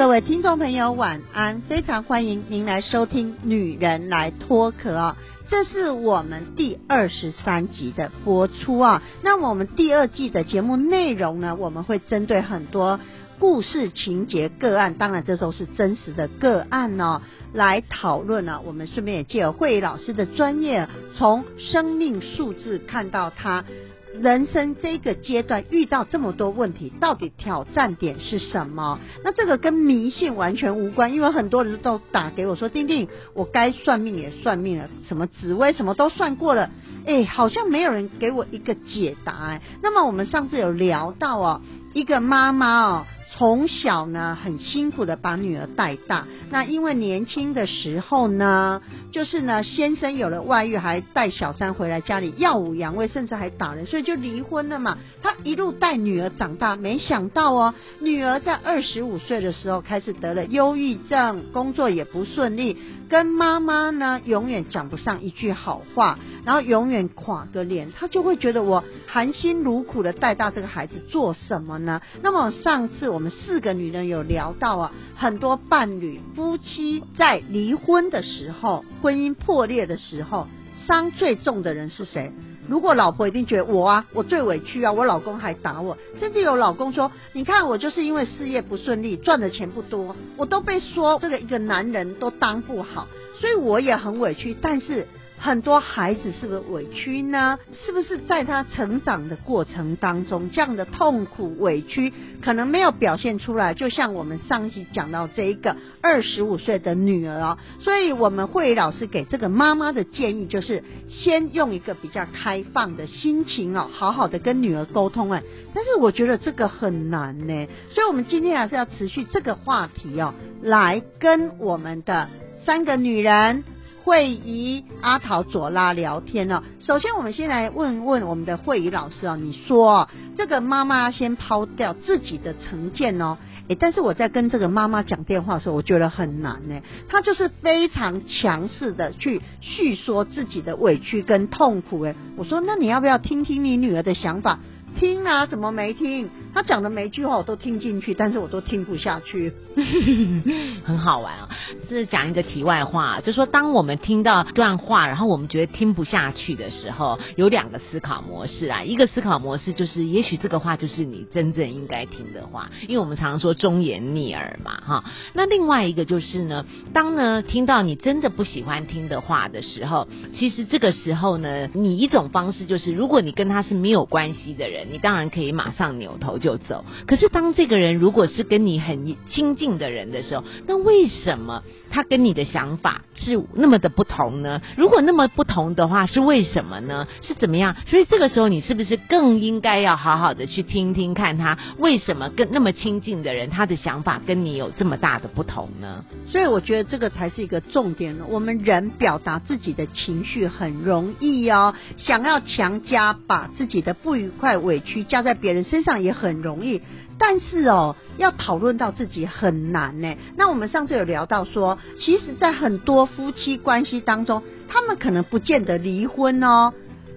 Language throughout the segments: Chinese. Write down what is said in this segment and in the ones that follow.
各位听众朋友，晚安！非常欢迎您来收听《女人来脱壳》哦，这是我们第二十三集的播出啊。那我们第二季的节目内容呢，我们会针对很多故事情节个案，当然这都是真实的个案哦，来讨论呢。我们顺便也借由慧老师的专业，从生命数字看到他。人生这个阶段遇到这么多问题，到底挑战点是什么？那这个跟迷信完全无关，因为很多人都打给我说：“丁丁，我该算命也算命了，什么紫薇什么都算过了，哎，好像没有人给我一个解答。”哎，那么我们上次有聊到哦，一个妈妈哦。从小呢，很辛苦的把女儿带大。那因为年轻的时候呢，就是呢，先生有了外遇，还带小三回来家里耀武扬威，甚至还打人，所以就离婚了嘛。他一路带女儿长大，没想到哦，女儿在二十五岁的时候开始得了忧郁症，工作也不顺利。跟妈妈呢，永远讲不上一句好话，然后永远垮个脸，他就会觉得我含辛茹苦的带大这个孩子做什么呢？那么上次我们四个女人有聊到啊，很多伴侣夫妻在离婚的时候，婚姻破裂的时候，伤最重的人是谁？如果老婆一定觉得我啊，我最委屈啊，我老公还打我，甚至有老公说，你看我就是因为事业不顺利，赚的钱不多，我都被说这个一个男人都当不好，所以我也很委屈，但是。很多孩子是不是委屈呢？是不是在他成长的过程当中，这样的痛苦委屈可能没有表现出来？就像我们上一集讲到这一个二十五岁的女儿哦，所以我们会老师给这个妈妈的建议就是，先用一个比较开放的心情哦，好好的跟女儿沟通哎。但是我觉得这个很难呢，所以我们今天还是要持续这个话题哦，来跟我们的三个女人。慧仪、阿桃、左拉聊天哦。首先，我们先来问问我们的慧仪老师哦。你说这个妈妈先抛掉自己的成见哦，诶，但是我在跟这个妈妈讲电话的时候，我觉得很难呢。她就是非常强势的去叙说自己的委屈跟痛苦。诶，我说那你要不要听听你女儿的想法？听啊，怎么没听？她讲的每一句话我都听进去，但是我都听不下去。很好玩啊！这是讲一个题外话，就说当我们听到段话，然后我们觉得听不下去的时候，有两个思考模式啊。一个思考模式就是，也许这个话就是你真正应该听的话，因为我们常说忠言逆耳嘛，哈。那另外一个就是呢，当呢听到你真的不喜欢听的话的时候，其实这个时候呢，你一种方式就是，如果你跟他是没有关系的人，你当然可以马上扭头。就走。可是当这个人如果是跟你很亲近的人的时候，那为什么他跟你的想法是那么的不同呢？如果那么不同的话，是为什么呢？是怎么样？所以这个时候你是不是更应该要好好的去听听看他为什么跟那么亲近的人他的想法跟你有这么大的不同呢？所以我觉得这个才是一个重点了。我们人表达自己的情绪很容易哦，想要强加把自己的不愉快、委屈加在别人身上也。很容易，但是哦，要讨论到自己很难呢。那我们上次有聊到说，其实，在很多夫妻关系当中，他们可能不见得离婚哦，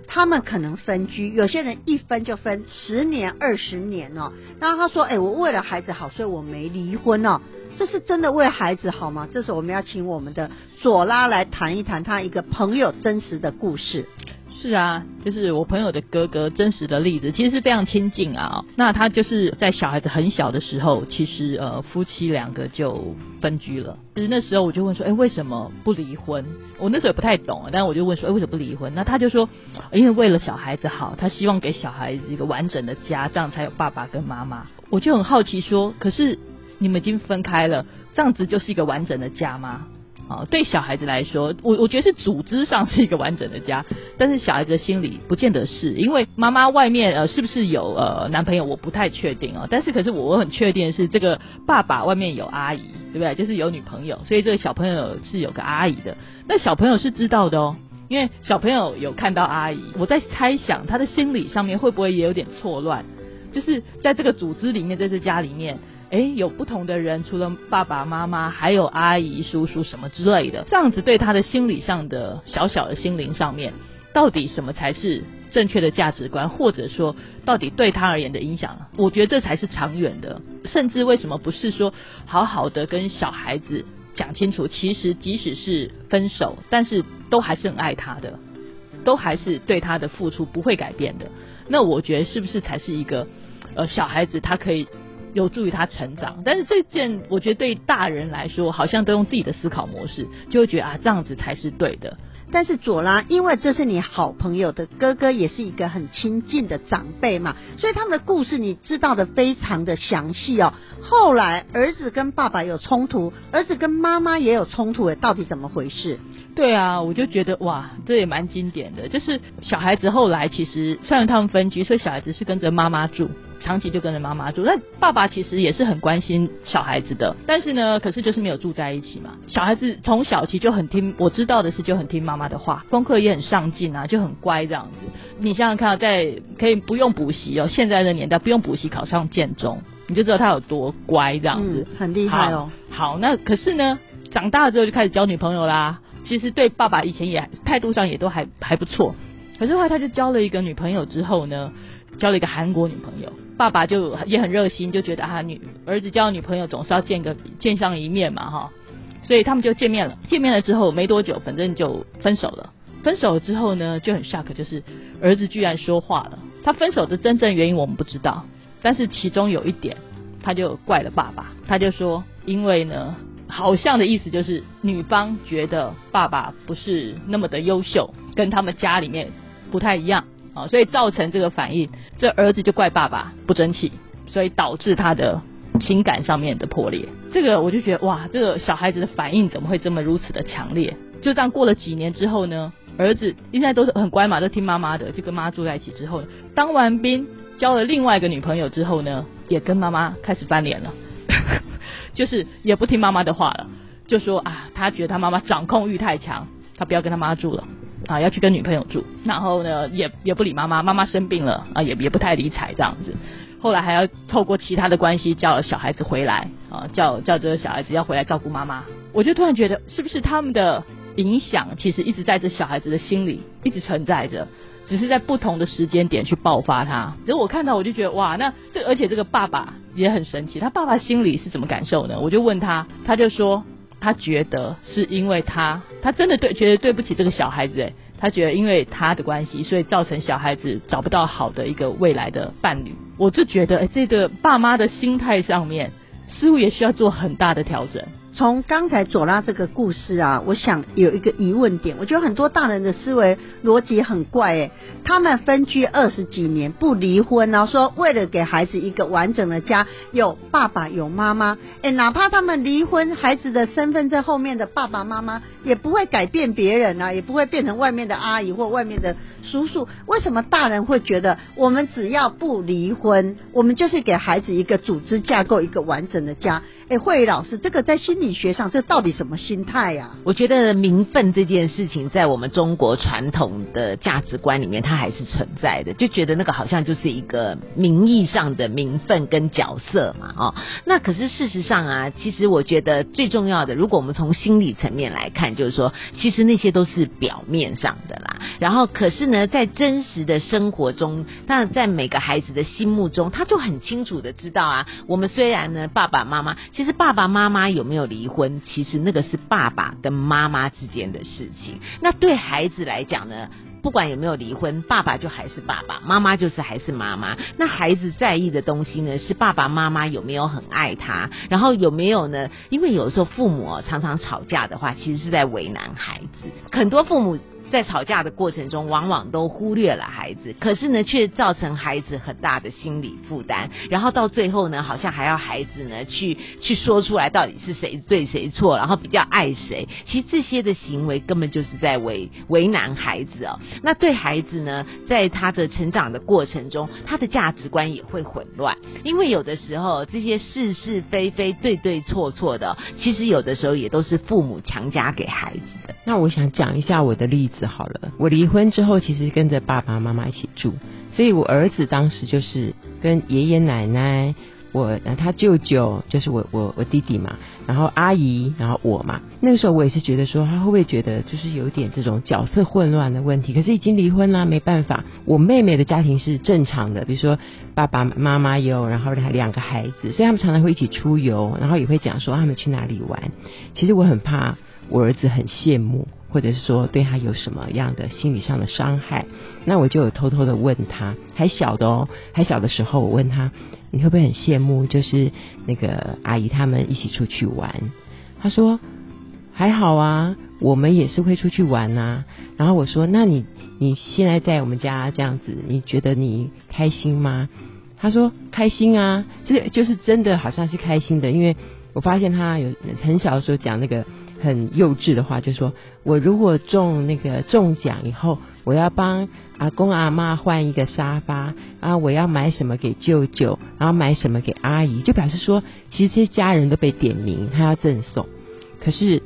他们可能分居。有些人一分就分十年、二十年哦。那他说：“哎，我为了孩子好，所以我没离婚哦。”这是真的为孩子好吗？这时候我们要请我们的左拉来谈一谈他一个朋友真实的故事。是啊，就是我朋友的哥哥真实的例子，其实是非常亲近啊。那他就是在小孩子很小的时候，其实呃夫妻两个就分居了。其实那时候我就问说，哎，为什么不离婚？我那时候也不太懂，但是我就问说，哎，为什么不离婚？那他就说，因为为了小孩子好，他希望给小孩子一个完整的家，这样才有爸爸跟妈妈。我就很好奇说，可是你们已经分开了，这样子就是一个完整的家吗？啊，对小孩子来说，我我觉得是组织上是一个完整的家，但是小孩子的心里不见得是，因为妈妈外面呃是不是有呃男朋友，我不太确定哦。但是可是我很确定是这个爸爸外面有阿姨，对不对？就是有女朋友，所以这个小朋友是有个阿姨的。那小朋友是知道的哦，因为小朋友有看到阿姨，我在猜想他的心理上面会不会也有点错乱，就是在这个组织里面，在这家里面。哎，有不同的人，除了爸爸妈妈，还有阿姨、叔叔什么之类的，这样子对他的心理上的小小的心灵上面，到底什么才是正确的价值观，或者说到底对他而言的影响？我觉得这才是长远的。甚至为什么不是说好好的跟小孩子讲清楚？其实即使是分手，但是都还是很爱他的，都还是对他的付出不会改变的。那我觉得是不是才是一个呃小孩子他可以？有助于他成长，但是这件我觉得对大人来说，好像都用自己的思考模式，就会觉得啊这样子才是对的。但是左拉，因为这是你好朋友的哥哥，也是一个很亲近的长辈嘛，所以他们的故事你知道的非常的详细哦。后来儿子跟爸爸有冲突，儿子跟妈妈也有冲突，到底怎么回事？对啊，我就觉得哇，这也蛮经典的，就是小孩子后来其实虽然他们分居，所以小孩子是跟着妈妈住。长期就跟着妈妈住，那爸爸其实也是很关心小孩子的，但是呢，可是就是没有住在一起嘛。小孩子从小期就很听，我知道的是就很听妈妈的话，功课也很上进啊，就很乖这样子。你想想看，在可以不用补习哦，现在的年代不用补习考上建中，你就知道他有多乖这样子，很厉害哦。好，那可是呢，长大了之后就开始交女朋友啦。其实对爸爸以前也态度上也都还还不错，可是后来他就交了一个女朋友之后呢，交了一个韩国女朋友。爸爸就也很热心，就觉得啊，女儿子交女朋友总是要见个见上一面嘛，哈，所以他们就见面了。见面了之后没多久，反正就分手了。分手之后呢，就很 shock，就是儿子居然说话了。他分手的真正原因我们不知道，但是其中有一点，他就怪了爸爸。他就说，因为呢，好像的意思就是女方觉得爸爸不是那么的优秀，跟他们家里面不太一样。啊，所以造成这个反应，这儿子就怪爸爸不争气，所以导致他的情感上面的破裂。这个我就觉得哇，这个小孩子的反应怎么会这么如此的强烈？就这样过了几年之后呢，儿子现在都是很乖嘛，都听妈妈的，就跟妈住在一起之后，当完兵交了另外一个女朋友之后呢，也跟妈妈开始翻脸了，就是也不听妈妈的话了，就说啊，他觉得他妈妈掌控欲太强，他不要跟他妈住了。啊，要去跟女朋友住，然后呢，也也不理妈妈，妈妈生病了啊，也也不太理睬这样子。后来还要透过其他的关系叫小孩子回来啊，叫叫这个小孩子要回来照顾妈妈。我就突然觉得，是不是他们的影响其实一直在这小孩子的心里一直存在着，只是在不同的时间点去爆发它。其实我看到我就觉得哇，那这而且这个爸爸也很神奇，他爸爸心里是怎么感受呢？我就问他，他就说。他觉得是因为他，他真的对觉得对不起这个小孩子，哎，他觉得因为他的关系，所以造成小孩子找不到好的一个未来的伴侣。我就觉得，哎，这个爸妈的心态上面，似乎也需要做很大的调整。从刚才左拉这个故事啊，我想有一个疑问点，我觉得很多大人的思维逻辑很怪哎，他们分居二十几年不离婚然后说为了给孩子一个完整的家，有爸爸有妈妈，哎，哪怕他们离婚，孩子的身份在后面的爸爸妈妈也不会改变别人啊，也不会变成外面的阿姨或外面的叔叔。为什么大人会觉得我们只要不离婚，我们就是给孩子一个组织架构，一个完整的家？哎，慧宇老师，这个在心理学上，这到底什么心态呀？我觉得名分这件事情，在我们中国传统的价值观里面，它还是存在的，就觉得那个好像就是一个名义上的名分跟角色嘛，哦。那可是事实上啊，其实我觉得最重要的，如果我们从心理层面来看，就是说，其实那些都是表面上的啦。然后，可是呢，在真实的生活中，那在每个孩子的心目中，他就很清楚的知道啊，我们虽然呢，爸爸妈妈。其实爸爸妈妈有没有离婚，其实那个是爸爸跟妈妈之间的事情。那对孩子来讲呢，不管有没有离婚，爸爸就还是爸爸，妈妈就是还是妈妈。那孩子在意的东西呢，是爸爸妈妈有没有很爱他，然后有没有呢？因为有时候父母常常吵架的话，其实是在为难孩子。很多父母。在吵架的过程中，往往都忽略了孩子，可是呢，却造成孩子很大的心理负担。然后到最后呢，好像还要孩子呢去去说出来到底是谁对谁错，然后比较爱谁。其实这些的行为根本就是在为为难孩子哦。那对孩子呢，在他的成长的过程中，他的价值观也会混乱，因为有的时候这些是是非非、对对错错的，其实有的时候也都是父母强加给孩子的。那我想讲一下我的例子好了。我离婚之后，其实跟着爸爸妈妈一起住，所以我儿子当时就是跟爷爷奶奶。我他舅舅就是我我我弟弟嘛，然后阿姨，然后我嘛。那个时候我也是觉得说，他会不会觉得就是有点这种角色混乱的问题？可是已经离婚了，没办法。我妹妹的家庭是正常的，比如说爸爸妈妈有，然后两两个孩子，所以他们常常会一起出游，然后也会讲说他们去哪里玩。其实我很怕我儿子很羡慕。或者是说对他有什么样的心理上的伤害，那我就有偷偷的问他，还小的哦，还小的时候我问他，你会不会很羡慕，就是那个阿姨他们一起出去玩？他说还好啊，我们也是会出去玩呐。然后我说，那你你现在在我们家这样子，你觉得你开心吗？他说开心啊，这就是真的好像是开心的，因为我发现他有很小的时候讲那个。很幼稚的话，就说我如果中那个中奖以后，我要帮阿公阿妈换一个沙发，啊我要买什么给舅舅，然后买什么给阿姨，就表示说，其实这些家人都被点名，他要赠送。可是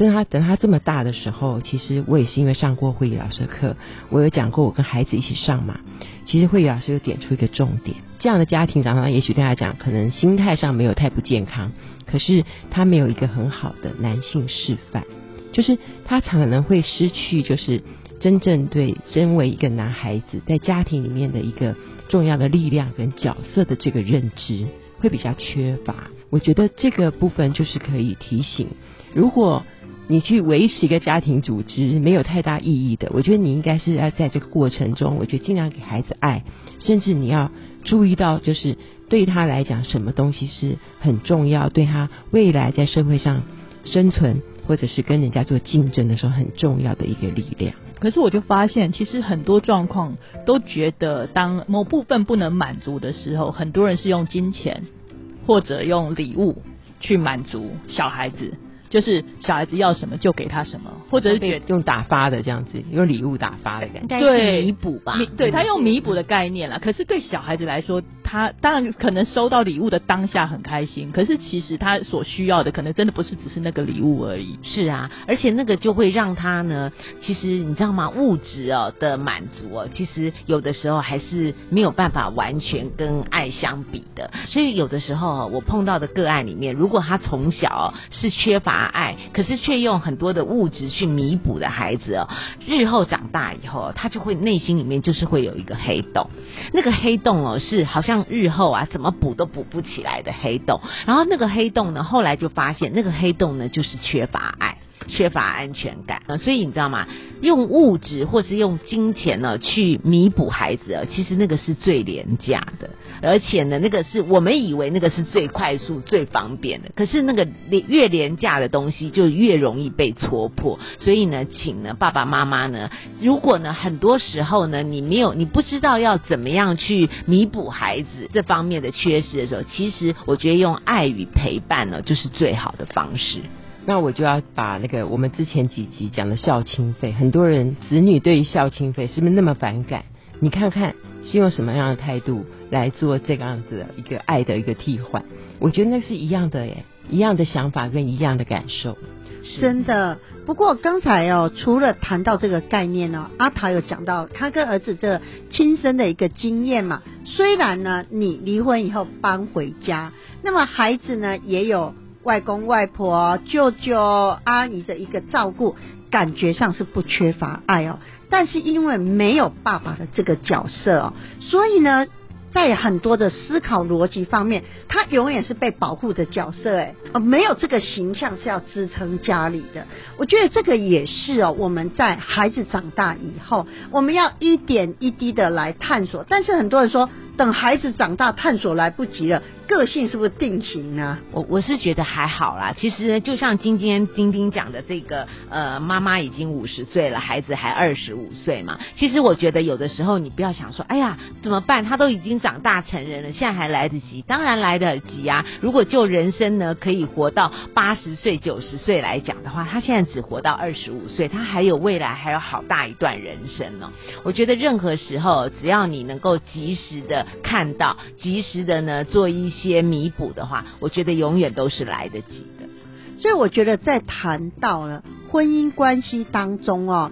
等他等他这么大的时候，其实我也是因为上过会议老师的课，我有讲过我跟孩子一起上嘛。其实会议老师有点出一个重点，这样的家庭长大，也许对他讲，可能心态上没有太不健康，可是他没有一个很好的男性示范，就是他可能会失去，就是真正对身为一个男孩子在家庭里面的一个重要的力量跟角色的这个认知会比较缺乏。我觉得这个部分就是可以提醒，如果。你去维持一个家庭组织没有太大意义的，我觉得你应该是要在这个过程中，我觉得尽量给孩子爱，甚至你要注意到，就是对他来讲，什么东西是很重要，对他未来在社会上生存或者是跟人家做竞争的时候很重要的一个力量。可是我就发现，其实很多状况都觉得，当某部分不能满足的时候，很多人是用金钱或者用礼物去满足小孩子。就是小孩子要什么就给他什么，或者是用打发的这样子，用礼物打发的感觉，对，弥补吧，对他用弥补的概念了。可是对小孩子来说，他当然可能收到礼物的当下很开心，可是其实他所需要的可能真的不是只是那个礼物而已。是啊，而且那个就会让他呢，其实你知道吗？物质哦的满足哦，其实有的时候还是没有办法完全跟爱相比的。所以有的时候我碰到的个案里面，如果他从小是缺乏。爱，可是却用很多的物质去弥补的孩子哦，日后长大以后，他就会内心里面就是会有一个黑洞，那个黑洞哦是好像日后啊怎么补都补不起来的黑洞，然后那个黑洞呢，后来就发现那个黑洞呢就是缺乏爱。缺乏安全感啊，所以你知道吗？用物质或是用金钱呢去弥补孩子，其实那个是最廉价的，而且呢，那个是我们以为那个是最快速、最方便的。可是那个越廉价的东西就越容易被戳破。所以呢，请呢爸爸妈妈呢，如果呢很多时候呢你没有你不知道要怎么样去弥补孩子这方面的缺失的时候，其实我觉得用爱与陪伴呢就是最好的方式。那我就要把那个我们之前几集讲的孝亲费，很多人子女对于孝亲费是不是那么反感？你看看是用什么样的态度来做这个样子的一个爱的一个替换？我觉得那是一样的耶，一样的想法跟一样的感受。真的。不过刚才哦，除了谈到这个概念呢，阿桃有讲到他跟儿子这亲身的一个经验嘛。虽然呢，你离婚以后搬回家，那么孩子呢也有。外公外婆、舅舅、阿姨的一个照顾，感觉上是不缺乏爱哦。但是因为没有爸爸的这个角色哦，所以呢，在很多的思考逻辑方面，他永远是被保护的角色。哎，没有这个形象是要支撑家里的。我觉得这个也是哦，我们在孩子长大以后，我们要一点一滴的来探索。但是很多人说，等孩子长大探索来不及了。个性是不是定型呢？我我是觉得还好啦。其实，就像今天丁丁讲的这个，呃，妈妈已经五十岁了，孩子还二十五岁嘛。其实我觉得有的时候你不要想说，哎呀，怎么办？他都已经长大成人了，现在还来得及？当然来得及啊！如果就人生呢可以活到八十岁、九十岁来讲的话，他现在只活到二十五岁，他还有未来，还有好大一段人生呢。我觉得任何时候，只要你能够及时的看到，及时的呢做一些些弥补的话，我觉得永远都是来得及的。所以我觉得在谈到了婚姻关系当中哦，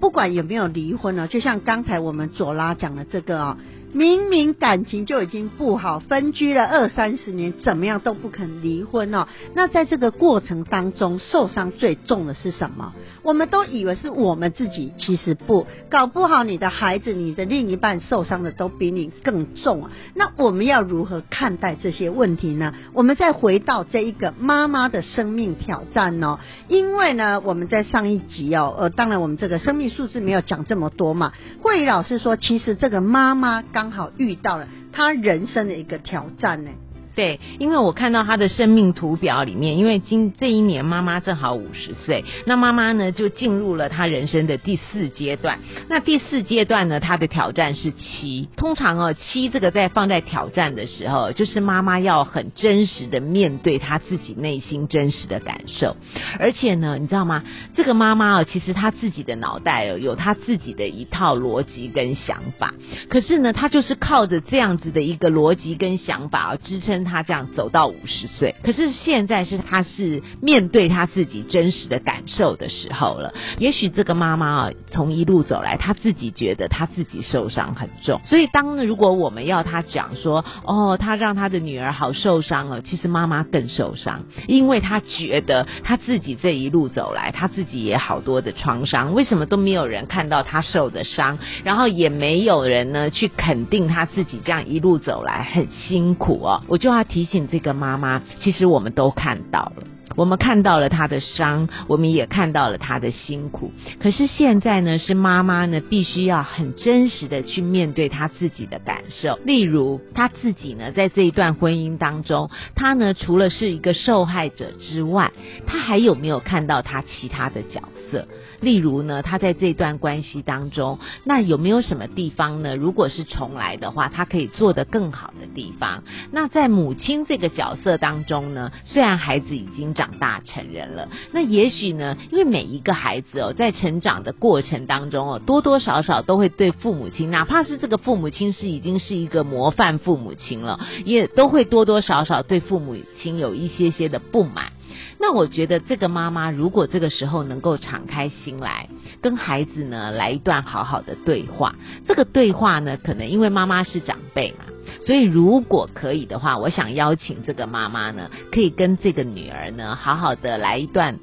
不管有没有离婚呢，就像刚才我们左拉讲的这个哦。明明感情就已经不好，分居了二三十年，怎么样都不肯离婚哦。那在这个过程当中，受伤最重的是什么？我们都以为是我们自己，其实不，搞不好你的孩子、你的另一半受伤的都比你更重啊。那我们要如何看待这些问题呢？我们再回到这一个妈妈的生命挑战哦，因为呢，我们在上一集哦，呃，当然我们这个生命数字没有讲这么多嘛。慧宇老师说，其实这个妈妈刚刚好遇到了他人生的一个挑战呢。对，因为我看到他的生命图表里面，因为今这一年妈妈正好五十岁，那妈妈呢就进入了她人生的第四阶段。那第四阶段呢，她的挑战是七。通常哦，七这个在放在挑战的时候，就是妈妈要很真实的面对她自己内心真实的感受。而且呢，你知道吗？这个妈妈哦，其实她自己的脑袋哦，有她自己的一套逻辑跟想法。可是呢，她就是靠着这样子的一个逻辑跟想法哦，支撑。他这样走到五十岁，可是现在是他是面对他自己真实的感受的时候了。也许这个妈妈啊，从一路走来，她自己觉得她自己受伤很重。所以当如果我们要他讲说，哦，他让他的女儿好受伤了，其实妈妈更受伤，因为她觉得她自己这一路走来，她自己也好多的创伤，为什么都没有人看到她受的伤，然后也没有人呢去肯定她自己这样一路走来很辛苦哦，我就。他提醒这个妈妈，其实我们都看到了，我们看到了他的伤，我们也看到了他的辛苦。可是现在呢，是妈妈呢，必须要很真实的去面对她自己的感受。例如，她自己呢，在这一段婚姻当中，她呢，除了是一个受害者之外，她还有没有看到她其他的角色？例如呢，他在这段关系当中，那有没有什么地方呢？如果是重来的话，他可以做得更好的地方。那在母亲这个角色当中呢，虽然孩子已经长长大成人了，那也许呢，因为每一个孩子哦，在成长的过程当中哦，多多少少都会对父母亲，哪怕是这个父母亲是已经是一个模范父母亲了，也都会多多少少对父母亲有一些些的不满。那我觉得这个妈妈如果这个时候能够敞开心来，跟孩子呢来一段好好的对话，这个对话呢，可能因为妈妈是长辈嘛，所以如果可以的话，我想邀请这个妈妈呢，可以跟这个女儿呢，好好的来一段。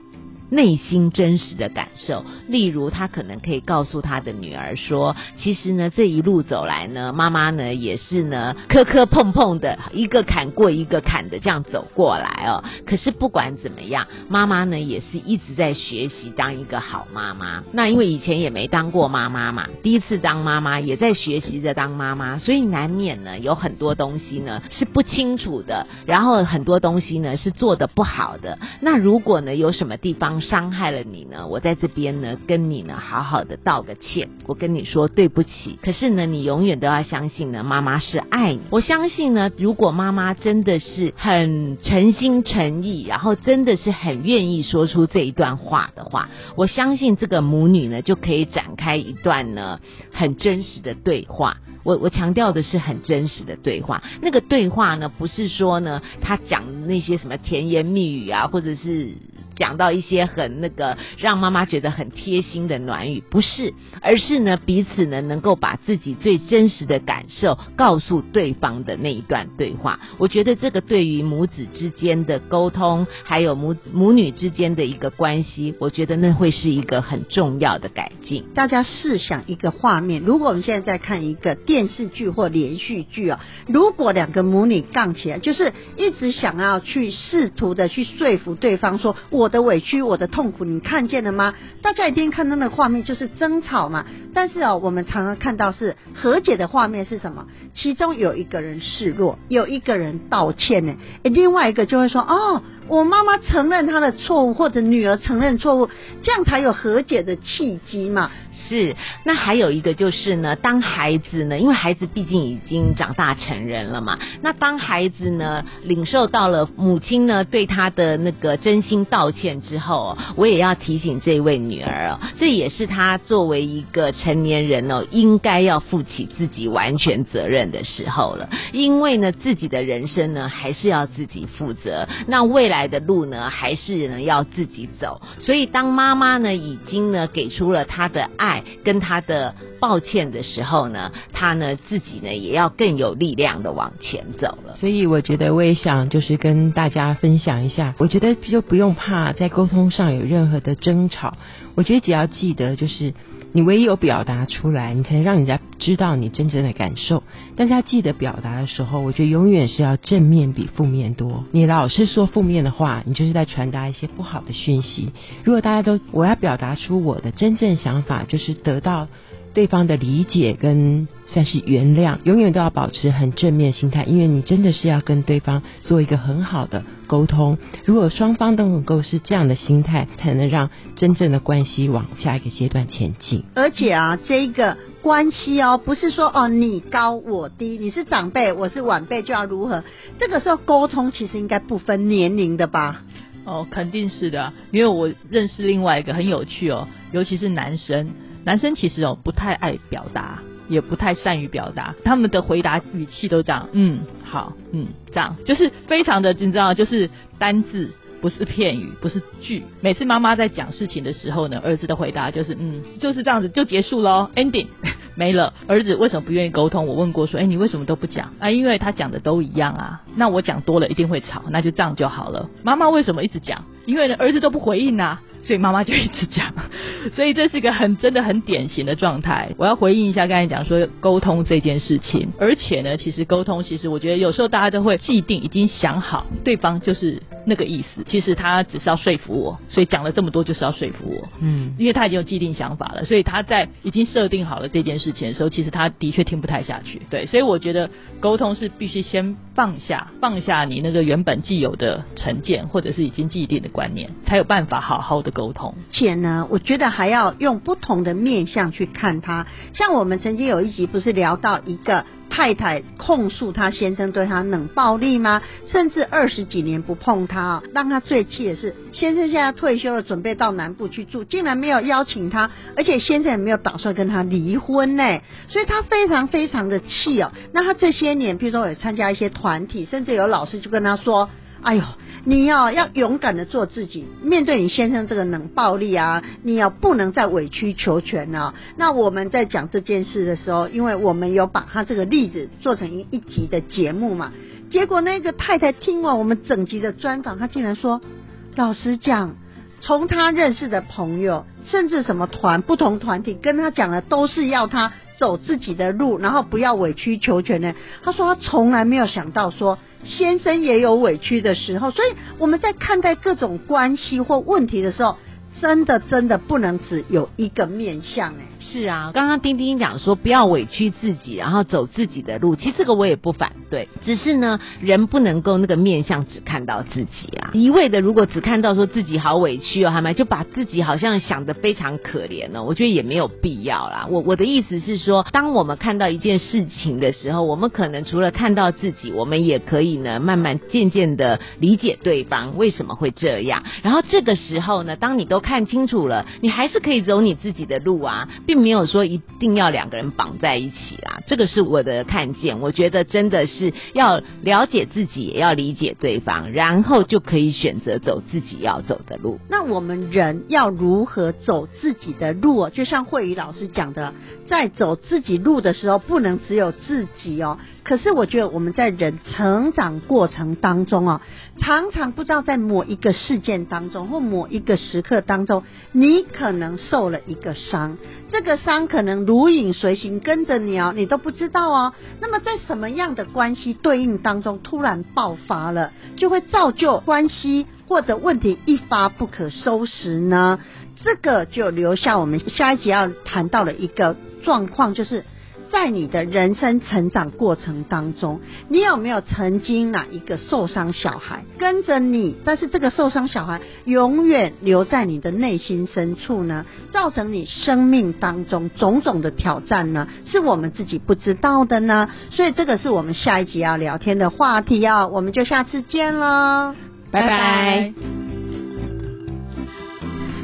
内心真实的感受，例如他可能可以告诉他的女儿说：“其实呢，这一路走来呢，妈妈呢也是呢磕磕碰碰的，一个坎过一个坎的这样走过来哦。可是不管怎么样，妈妈呢也是一直在学习当一个好妈妈。那因为以前也没当过妈妈嘛，第一次当妈妈也在学习着当妈妈，所以难免呢有很多东西呢是不清楚的，然后很多东西呢是做的不好的。那如果呢有什么地方，伤害了你呢，我在这边呢，跟你呢好好的道个歉，我跟你说对不起。可是呢，你永远都要相信呢，妈妈是爱你。我相信呢，如果妈妈真的是很诚心诚意，然后真的是很愿意说出这一段话的话，我相信这个母女呢就可以展开一段呢很真实的对话。我我强调的是很真实的对话，那个对话呢不是说呢他讲那些什么甜言蜜语啊，或者是。讲到一些很那个让妈妈觉得很贴心的暖语，不是，而是呢彼此呢能够把自己最真实的感受告诉对方的那一段对话。我觉得这个对于母子之间的沟通，还有母母女之间的一个关系，我觉得那会是一个很重要的改进。大家试想一个画面，如果我们现在在看一个电视剧或连续剧啊，如果两个母女杠起来，就是一直想要去试图的去说服对方说我。我的委屈，我的痛苦，你看见了吗？大家一定看到那个画面，就是争吵嘛。但是哦，我们常常看到是和解的画面是什么？其中有一个人示弱，有一个人道歉呢，另外一个就会说哦，我妈妈承认她的错误，或者女儿承认错误，这样才有和解的契机嘛。是，那还有一个就是呢，当孩子呢，因为孩子毕竟已经长大成人了嘛，那当孩子呢领受到了母亲呢对他的那个真心道歉之后，我也要提醒这位女儿哦，这也是她作为一个成年人哦，应该要负起自己完全责任的时候了。因为呢，自己的人生呢还是要自己负责，那未来来的路呢还是呢要自己走。所以当妈妈呢已经呢给出了她的爱。跟他的抱歉的时候呢，他呢自己呢也要更有力量的往前走了。所以我觉得我也想就是跟大家分享一下，我觉得就不用怕在沟通上有任何的争吵。我觉得只要记得就是。你唯有表达出来，你才能让人家知道你真正的感受。大家记得表达的时候，我觉得永远是要正面比负面多。你老是说负面的话，你就是在传达一些不好的讯息。如果大家都我要表达出我的真正想法，就是得到。对方的理解跟算是原谅，永远都要保持很正面心态，因为你真的是要跟对方做一个很好的沟通。如果双方都能够是这样的心态，才能让真正的关系往下一个阶段前进。而且啊，这个关系哦，不是说哦你高我低，你是长辈我是晚辈就要如何？这个时候沟通其实应该不分年龄的吧？哦，肯定是的，因为我认识另外一个很有趣哦，尤其是男生。男生其实哦不太爱表达，也不太善于表达，他们的回答语气都这样，嗯，好，嗯，这样就是非常的，你知道，就是单字不是片语，不是句。每次妈妈在讲事情的时候呢，儿子的回答就是，嗯，就是这样子就结束喽，ending 没了。儿子为什么不愿意沟通？我问过说，哎，你为什么都不讲啊？因为他讲的都一样啊，那我讲多了一定会吵，那就这样就好了。妈妈为什么一直讲？因为呢，儿子都不回应啊。所以妈妈就一直讲，所以这是一个很真的很典型的状态。我要回应一下刚才讲说沟通这件事情，而且呢，其实沟通其实我觉得有时候大家都会既定已经想好对方就是那个意思，其实他只是要说服我，所以讲了这么多就是要说服我。嗯，因为他已经有既定想法了，所以他在已经设定好了这件事情的时候，其实他的确听不太下去。对，所以我觉得沟通是必须先放下放下你那个原本既有的成见或者是已经既定的观念，才有办法好好的。沟通，且呢，我觉得还要用不同的面相去看他。像我们曾经有一集不是聊到一个太太控诉她先生对她冷暴力吗？甚至二十几年不碰他，让她最气的是，先生现在退休了，准备到南部去住，竟然没有邀请她，而且先生也没有打算跟她离婚呢，所以她非常非常的气哦。那她这些年，比如说有参加一些团体，甚至有老师就跟她说：“哎呦。”你要要勇敢的做自己，面对你先生这个冷暴力啊，你要不能再委曲求全啊。那我们在讲这件事的时候，因为我们有把他这个例子做成一一集的节目嘛，结果那个太太听完我们整集的专访，她竟然说：“老实讲，从他认识的朋友，甚至什么团不同团体跟他讲的，都是要他走自己的路，然后不要委曲求全呢。”他说他从来没有想到说。先生也有委屈的时候，所以我们在看待各种关系或问题的时候，真的真的不能只有一个面相哎。是啊，刚刚丁丁讲说不要委屈自己，然后走自己的路。其实这个我也不反对，只是呢，人不能够那个面相只看到自己啊。一味的如果只看到说自己好委屈哦，还没就把自己好像想的非常可怜呢，我觉得也没有必要啦。我我的意思是说，当我们看到一件事情的时候，我们可能除了看到自己，我们也可以呢慢慢渐渐的理解对方为什么会这样。然后这个时候呢，当你都看清楚了，你还是可以走你自己的路啊。并没有说一定要两个人绑在一起啦，这个是我的看见。我觉得真的是要了解自己，也要理解对方，然后就可以选择走自己要走的路。那我们人要如何走自己的路？就像慧宇老师讲的，在走自己路的时候，不能只有自己哦。可是我觉得我们在人成长过程当中啊，常常不知道在某一个事件当中或某一个时刻当当中，你可能受了一个伤，这个伤可能如影随形跟着你哦，你都不知道哦。那么在什么样的关系对应当中突然爆发了，就会造就关系。或者问题一发不可收拾呢？这个就留下我们下一集要谈到的一个状况，就是在你的人生成长过程当中，你有没有曾经哪一个受伤小孩跟着你，但是这个受伤小孩永远留在你的内心深处呢？造成你生命当中种种的挑战呢？是我们自己不知道的呢？所以这个是我们下一集要聊天的话题哦，我们就下次见喽，拜拜。